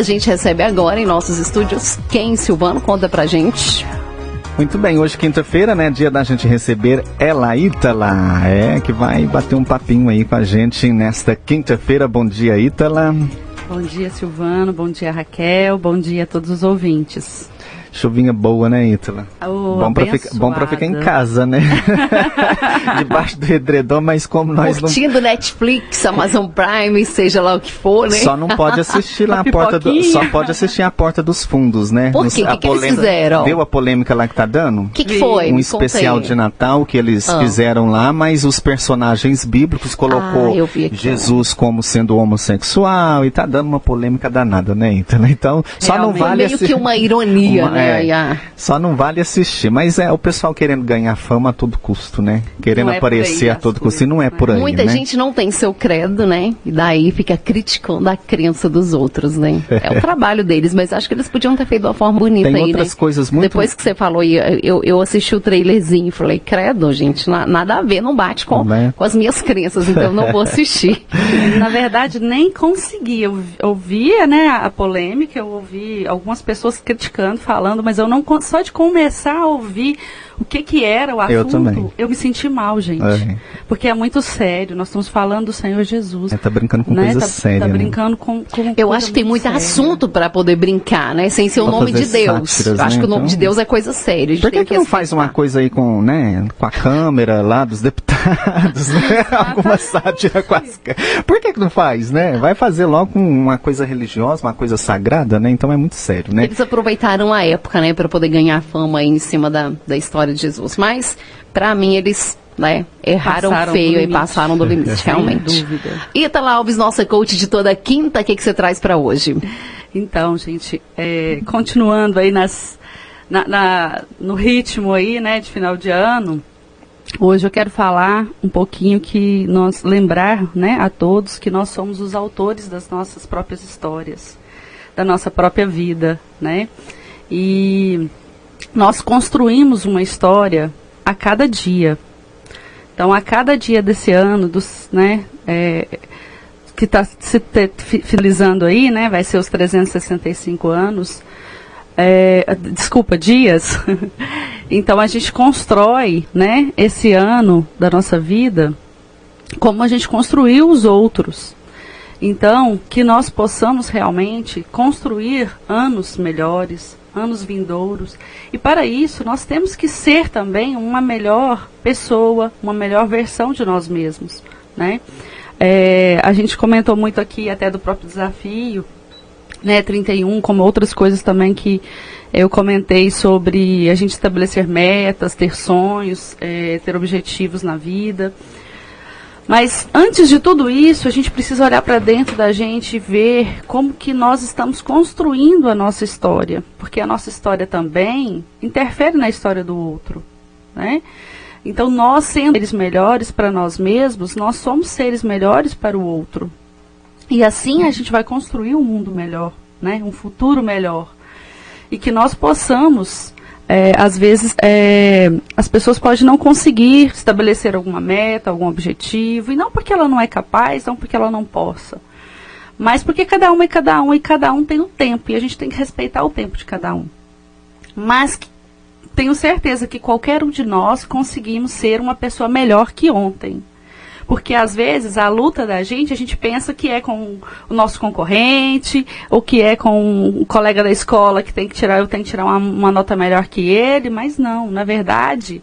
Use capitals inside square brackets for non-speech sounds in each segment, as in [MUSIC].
A gente recebe agora em nossos estúdios quem, Silvano? Conta pra gente. Muito bem, hoje quinta-feira, né? Dia da gente receber ela Ítala, é, que vai bater um papinho aí com a gente nesta quinta-feira. Bom dia, Ítala. Bom dia, Silvano. Bom dia, Raquel. Bom dia a todos os ouvintes. Chuvinha boa, né, Ítala? Oh, bom, pra ficar, bom pra ficar em casa, né? [LAUGHS] Debaixo do edredom, mas como nós Curtindo não... Netflix, Amazon Prime, seja lá o que for, né? Só não pode assistir lá a [LAUGHS] porta do... Só pode assistir a porta dos fundos, né? Por quê? O que, que eles fizeram? Viu a polêmica lá que tá dando? O que, que foi? Um especial de Natal que eles ah. fizeram lá, mas os personagens bíblicos colocou ah, Jesus como sendo homossexual e tá dando uma polêmica danada, né, Ítala? Então, só Realmente. não vale... Meio que uma ironia, [LAUGHS] uma, né? É, só não vale assistir. Mas é o pessoal querendo ganhar fama a todo custo, né? Querendo é aparecer a todo custo. E não é por aí. Muita né? gente não tem seu credo, né? E daí fica criticando a crença dos outros, né? É, o trabalho deles, mas acho que eles podiam ter feito de uma forma bonita tem aí, outras né? coisas muito. Depois que você falou, eu, eu assisti o trailerzinho e falei, credo, gente, nada a ver, não bate com, né? com as minhas crenças, então eu não vou assistir. [LAUGHS] Na verdade, nem consegui. Eu ouvia, né, a polêmica, eu ouvi algumas pessoas criticando, falando, mas eu não só de começar a ouvir o que que era o assunto, eu, também. eu me senti mal, gente. É. Porque é muito sério. Nós estamos falando do Senhor Jesus. É, tá brincando com né? coisa tá, séria. Tá né? brincando com, com Eu acho que tem muito séria. assunto para poder brincar, né? Sem ser o nome de Deus. Sátiras, eu acho né? que o nome então... de Deus é coisa séria. Por que, que, que não faz uma coisa aí com, né, com a câmera lá dos deputados, né? [LAUGHS] Alguma sátira com as Por que, que não faz, né? Vai fazer logo uma coisa religiosa, uma coisa sagrada, né? Então é muito sério, né? Eles aproveitaram a época, né, para poder ganhar fama aí em cima da, da história de Jesus. Mas, para mim, eles né, erraram passaram feio e passaram do limite, realmente. Itala Alves, nossa coach de toda quinta, o que, que você traz para hoje? Então, gente, é, continuando aí nas, na, na, no ritmo aí, né, de final de ano, hoje eu quero falar um pouquinho que nós lembrar, né, a todos que nós somos os autores das nossas próprias histórias, da nossa própria vida, né? E nós construímos uma história a cada dia. Então, a cada dia desse ano, dos, né, é, que está se finalizando aí, né, vai ser os 365 anos, é, desculpa, dias. [LAUGHS] então, a gente constrói, né, esse ano da nossa vida como a gente construiu os outros. Então, que nós possamos realmente construir anos melhores, anos vindouros. E para isso, nós temos que ser também uma melhor pessoa, uma melhor versão de nós mesmos. Né? É, a gente comentou muito aqui até do próprio desafio, né, 31, como outras coisas também que eu comentei sobre a gente estabelecer metas, ter sonhos, é, ter objetivos na vida. Mas antes de tudo isso, a gente precisa olhar para dentro da gente e ver como que nós estamos construindo a nossa história, porque a nossa história também interfere na história do outro, né? Então, nós sendo seres melhores para nós mesmos, nós somos seres melhores para o outro. E assim a gente vai construir um mundo melhor, né? Um futuro melhor. E que nós possamos é, às vezes é, as pessoas podem não conseguir estabelecer alguma meta, algum objetivo, e não porque ela não é capaz, não porque ela não possa, mas porque cada um é cada um e cada um tem um tempo, e a gente tem que respeitar o tempo de cada um. Mas tenho certeza que qualquer um de nós conseguimos ser uma pessoa melhor que ontem. Porque às vezes a luta da gente, a gente pensa que é com o nosso concorrente, ou que é com o colega da escola que tem que tirar, eu tenho que tirar uma, uma nota melhor que ele, mas não, na verdade,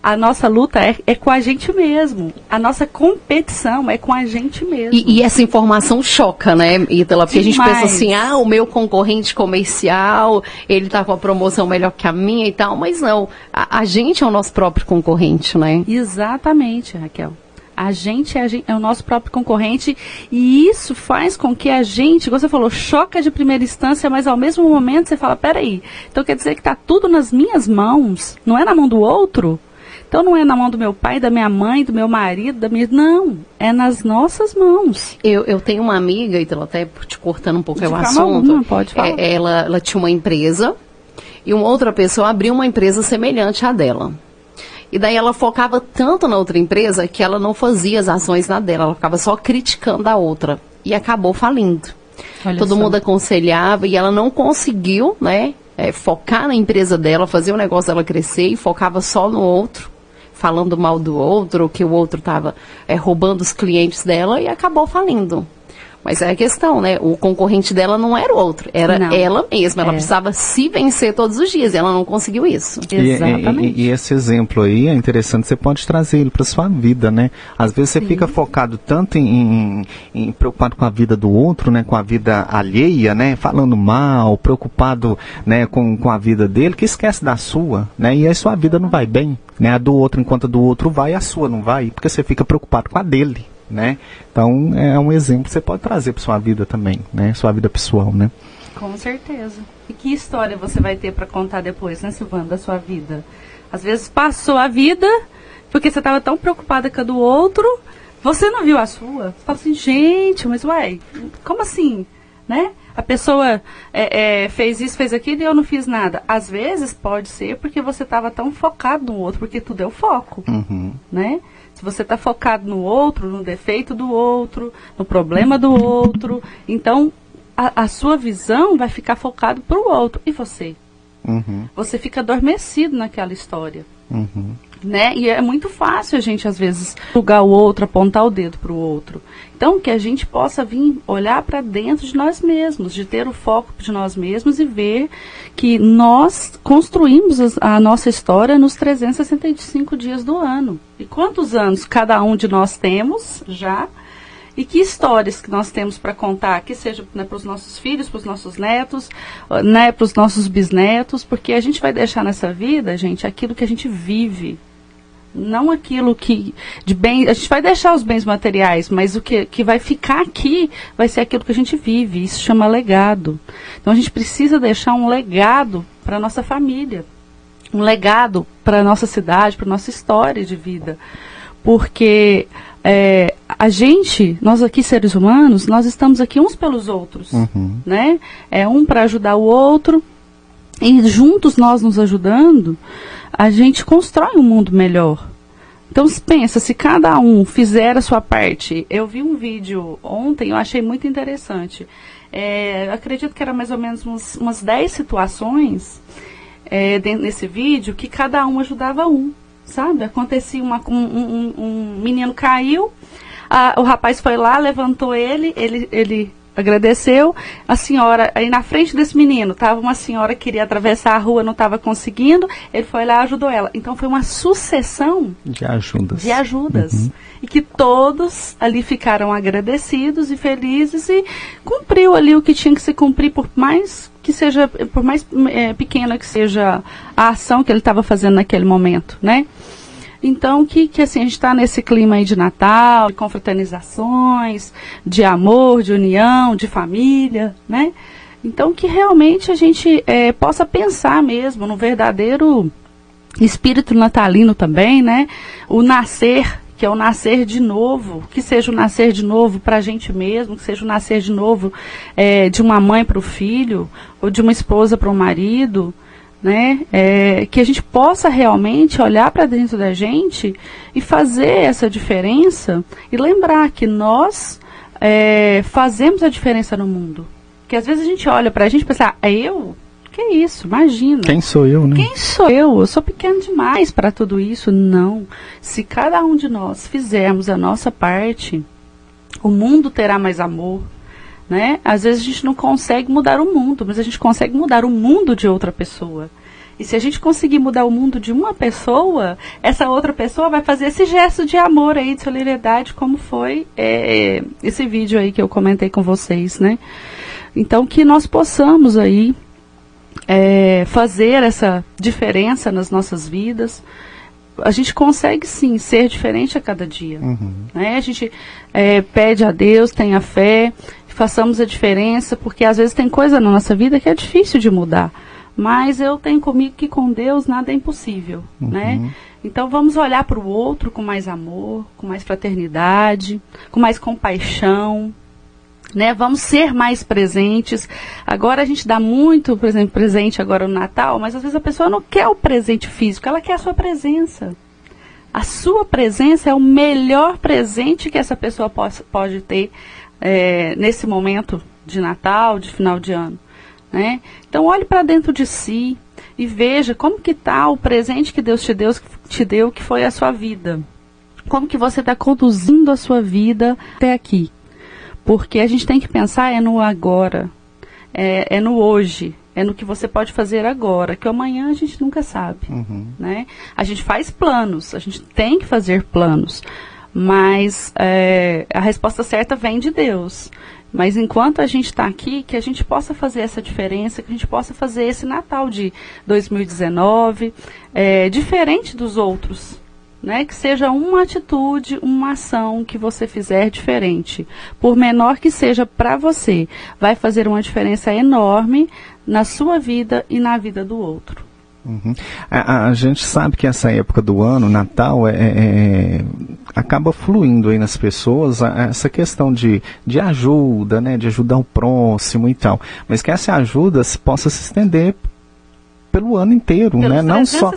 a nossa luta é, é, com a gente mesmo. A nossa competição é com a gente mesmo. E, e essa informação choca, né, Ítala? Porque Demais. a gente pensa assim, ah, o meu concorrente comercial, ele está com a promoção melhor que a minha e tal, mas não. A, a gente é o nosso próprio concorrente, né? Exatamente, Raquel. A gente, é, a gente é, o nosso próprio concorrente e isso faz com que a gente, como você falou, choca de primeira instância, mas ao mesmo momento você fala, peraí, então quer dizer que está tudo nas minhas mãos, não é na mão do outro? Então não é na mão do meu pai, da minha mãe, do meu marido, da minha. Não, é nas nossas mãos. Eu, eu tenho uma amiga, então até te cortando um pouco de o assunto. Alguma, pode falar. É, ela, ela tinha uma empresa e uma outra pessoa abriu uma empresa semelhante à dela. E daí ela focava tanto na outra empresa que ela não fazia as ações na dela, ela ficava só criticando a outra. E acabou falindo. Olha Todo só. mundo aconselhava e ela não conseguiu, né? É, focar na empresa dela, fazer o negócio dela crescer e focava só no outro, falando mal do outro, que o outro estava é, roubando os clientes dela e acabou falindo. Mas é a questão, né? O concorrente dela não era o outro, era não. ela mesma. Ela é. precisava se vencer todos os dias. E ela não conseguiu isso. Exatamente. E, e, e esse exemplo aí é interessante. Você pode trazer ele para sua vida, né? Às vezes você Sim. fica focado tanto em, em, em, preocupado com a vida do outro, né? Com a vida alheia, né? Falando mal, preocupado, né? Com, com a vida dele, que esquece da sua, né? E aí sua vida não vai bem, né? A do outro enquanto a do outro vai, a sua não vai, porque você fica preocupado com a dele né? Então é um exemplo que você pode trazer para sua vida também, né? Sua vida pessoal, né? Com certeza. E que história você vai ter para contar depois, né, Silvana, da sua vida? Às vezes passou a vida porque você estava tão preocupada com a do outro, você não viu a sua. Você fala assim, gente, mas uai, como assim, né? A pessoa é, é, fez isso, fez aquilo e eu não fiz nada. Às vezes pode ser porque você estava tão focado no outro, porque tudo é o foco, uhum. né? Você está focado no outro, no defeito do outro, no problema do outro, então a, a sua visão vai ficar focado para o outro. E você? Uhum. Você fica adormecido naquela história. Uhum né? E é muito fácil a gente, às vezes, julgar o outro, apontar o dedo para o outro. Então, que a gente possa vir olhar para dentro de nós mesmos, de ter o foco de nós mesmos e ver que nós construímos a nossa história nos 365 dias do ano. E quantos anos cada um de nós temos já? e que histórias que nós temos para contar, que seja né, para os nossos filhos, para os nossos netos, né, para os nossos bisnetos, porque a gente vai deixar nessa vida, gente, aquilo que a gente vive não aquilo que de bem a gente vai deixar os bens materiais mas o que, que vai ficar aqui vai ser aquilo que a gente vive isso chama legado. Então a gente precisa deixar um legado para nossa família um legado para nossa cidade para nossa história de vida. Porque é, a gente nós aqui seres humanos nós estamos aqui uns pelos outros uhum. né? É um para ajudar o outro e juntos nós nos ajudando a gente constrói um mundo melhor. Então pensa, se cada um fizer a sua parte. Eu vi um vídeo ontem, eu achei muito interessante. É, acredito que era mais ou menos uns, umas 10 situações é, dentro desse vídeo que cada um ajudava um. Sabe? Acontecia uma, um, um, um menino caiu, a, o rapaz foi lá, levantou ele, ele, ele agradeceu. A senhora, aí na frente desse menino, estava uma senhora que queria atravessar a rua, não estava conseguindo, ele foi lá e ajudou ela. Então foi uma sucessão de ajudas. De ajudas. Uhum. E que todos ali ficaram agradecidos e felizes e cumpriu ali o que tinha que se cumprir, por mais que seja, por mais é, pequena que seja a ação que ele estava fazendo naquele momento, né? Então, que, que assim, a gente está nesse clima aí de Natal, de confraternizações, de amor, de união, de família, né? Então, que realmente a gente é, possa pensar mesmo no verdadeiro espírito natalino também, né? O nascer, que é o nascer de novo, que seja o nascer de novo para a gente mesmo, que seja o nascer de novo é, de uma mãe para o filho, ou de uma esposa para o marido, né? É, que a gente possa realmente olhar para dentro da gente e fazer essa diferença e lembrar que nós é, fazemos a diferença no mundo. Que às vezes a gente olha para a gente e pensa, ah, eu? Que isso? Imagina. Quem sou eu, né? Quem sou eu? Eu sou pequeno demais para tudo isso. Não. Se cada um de nós fizermos a nossa parte, o mundo terá mais amor, né? Às vezes a gente não consegue mudar o mundo, mas a gente consegue mudar o mundo de outra pessoa. E se a gente conseguir mudar o mundo de uma pessoa, essa outra pessoa vai fazer esse gesto de amor aí, de solidariedade, como foi é, esse vídeo aí que eu comentei com vocês, né? Então que nós possamos aí é, fazer essa diferença nas nossas vidas. A gente consegue sim ser diferente a cada dia. Uhum. Né? A gente é, pede a Deus, tenha fé, façamos a diferença, porque às vezes tem coisa na nossa vida que é difícil de mudar. Mas eu tenho comigo que com Deus nada é impossível, uhum. né? Então vamos olhar para o outro com mais amor, com mais fraternidade, com mais compaixão, né? Vamos ser mais presentes. Agora a gente dá muito, por exemplo, presente agora no Natal, mas às vezes a pessoa não quer o presente físico, ela quer a sua presença. A sua presença é o melhor presente que essa pessoa pode, pode ter é, nesse momento de Natal, de final de ano. Né? Então olhe para dentro de si e veja como que está o presente que Deus te deu, te deu, que foi a sua vida. Como que você está conduzindo a sua vida até aqui. Porque a gente tem que pensar é no agora, é, é no hoje, é no que você pode fazer agora, que amanhã a gente nunca sabe. Uhum. Né? A gente faz planos, a gente tem que fazer planos, mas é, a resposta certa vem de Deus. Mas enquanto a gente está aqui, que a gente possa fazer essa diferença, que a gente possa fazer esse Natal de 2019 é, diferente dos outros. Né, que seja uma atitude, uma ação que você fizer diferente, por menor que seja para você, vai fazer uma diferença enorme na sua vida e na vida do outro. Uhum. A, a, gente sabe que essa época do ano, Natal, é, é, é acaba fluindo aí nas pessoas essa questão de, de ajuda, né, de ajudar o próximo e tal. Mas que essa ajuda possa se estender pelo ano inteiro, Pelos né? Não só,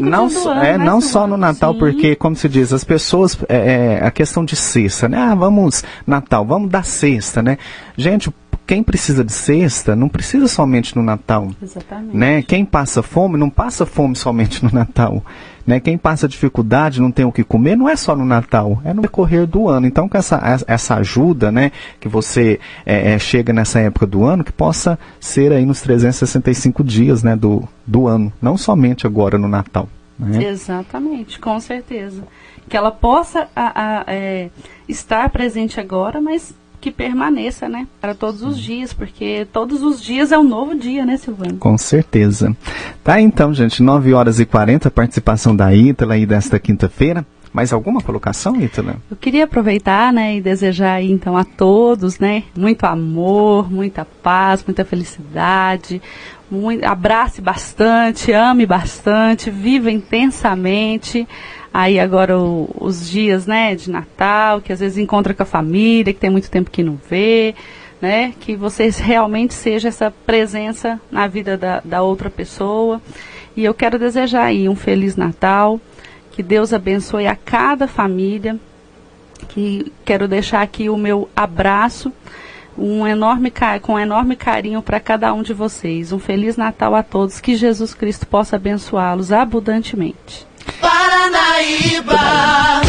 não, ano, é, não só no Natal, Sim. porque, como se diz, as pessoas, é, é, a questão de cesta, né? Ah, vamos, Natal, vamos dar cesta, né? Gente, quem precisa de cesta não precisa somente no Natal. Exatamente. Né? Quem passa fome não passa fome somente no Natal. Né? Quem passa dificuldade, não tem o que comer, não é só no Natal, é no decorrer do ano. Então, com essa, essa ajuda né, que você é, é, chega nessa época do ano, que possa ser aí nos 365 dias né, do, do ano, não somente agora no Natal. Né? Exatamente, com certeza. Que ela possa a, a, é, estar presente agora, mas que permaneça, né? Para todos os dias, porque todos os dias é um novo dia, né, Silvana? Com certeza. Tá então, gente, 9 horas e 40, participação da Ítala aí desta quinta-feira. Mais alguma colocação, Ítala? Eu queria aproveitar, né, e desejar aí, então a todos, né, muito amor, muita paz, muita felicidade, muito, abrace bastante, ame bastante, viva intensamente aí agora o, os dias, né, de Natal, que às vezes encontra com a família, que tem muito tempo que não vê, né, que vocês realmente seja essa presença na vida da, da outra pessoa. E eu quero desejar aí um feliz Natal, que Deus abençoe a cada família, que quero deixar aqui o meu abraço um enorme com um enorme carinho para cada um de vocês. Um feliz Natal a todos, que Jesus Cristo possa abençoá-los abundantemente. Paranaíba.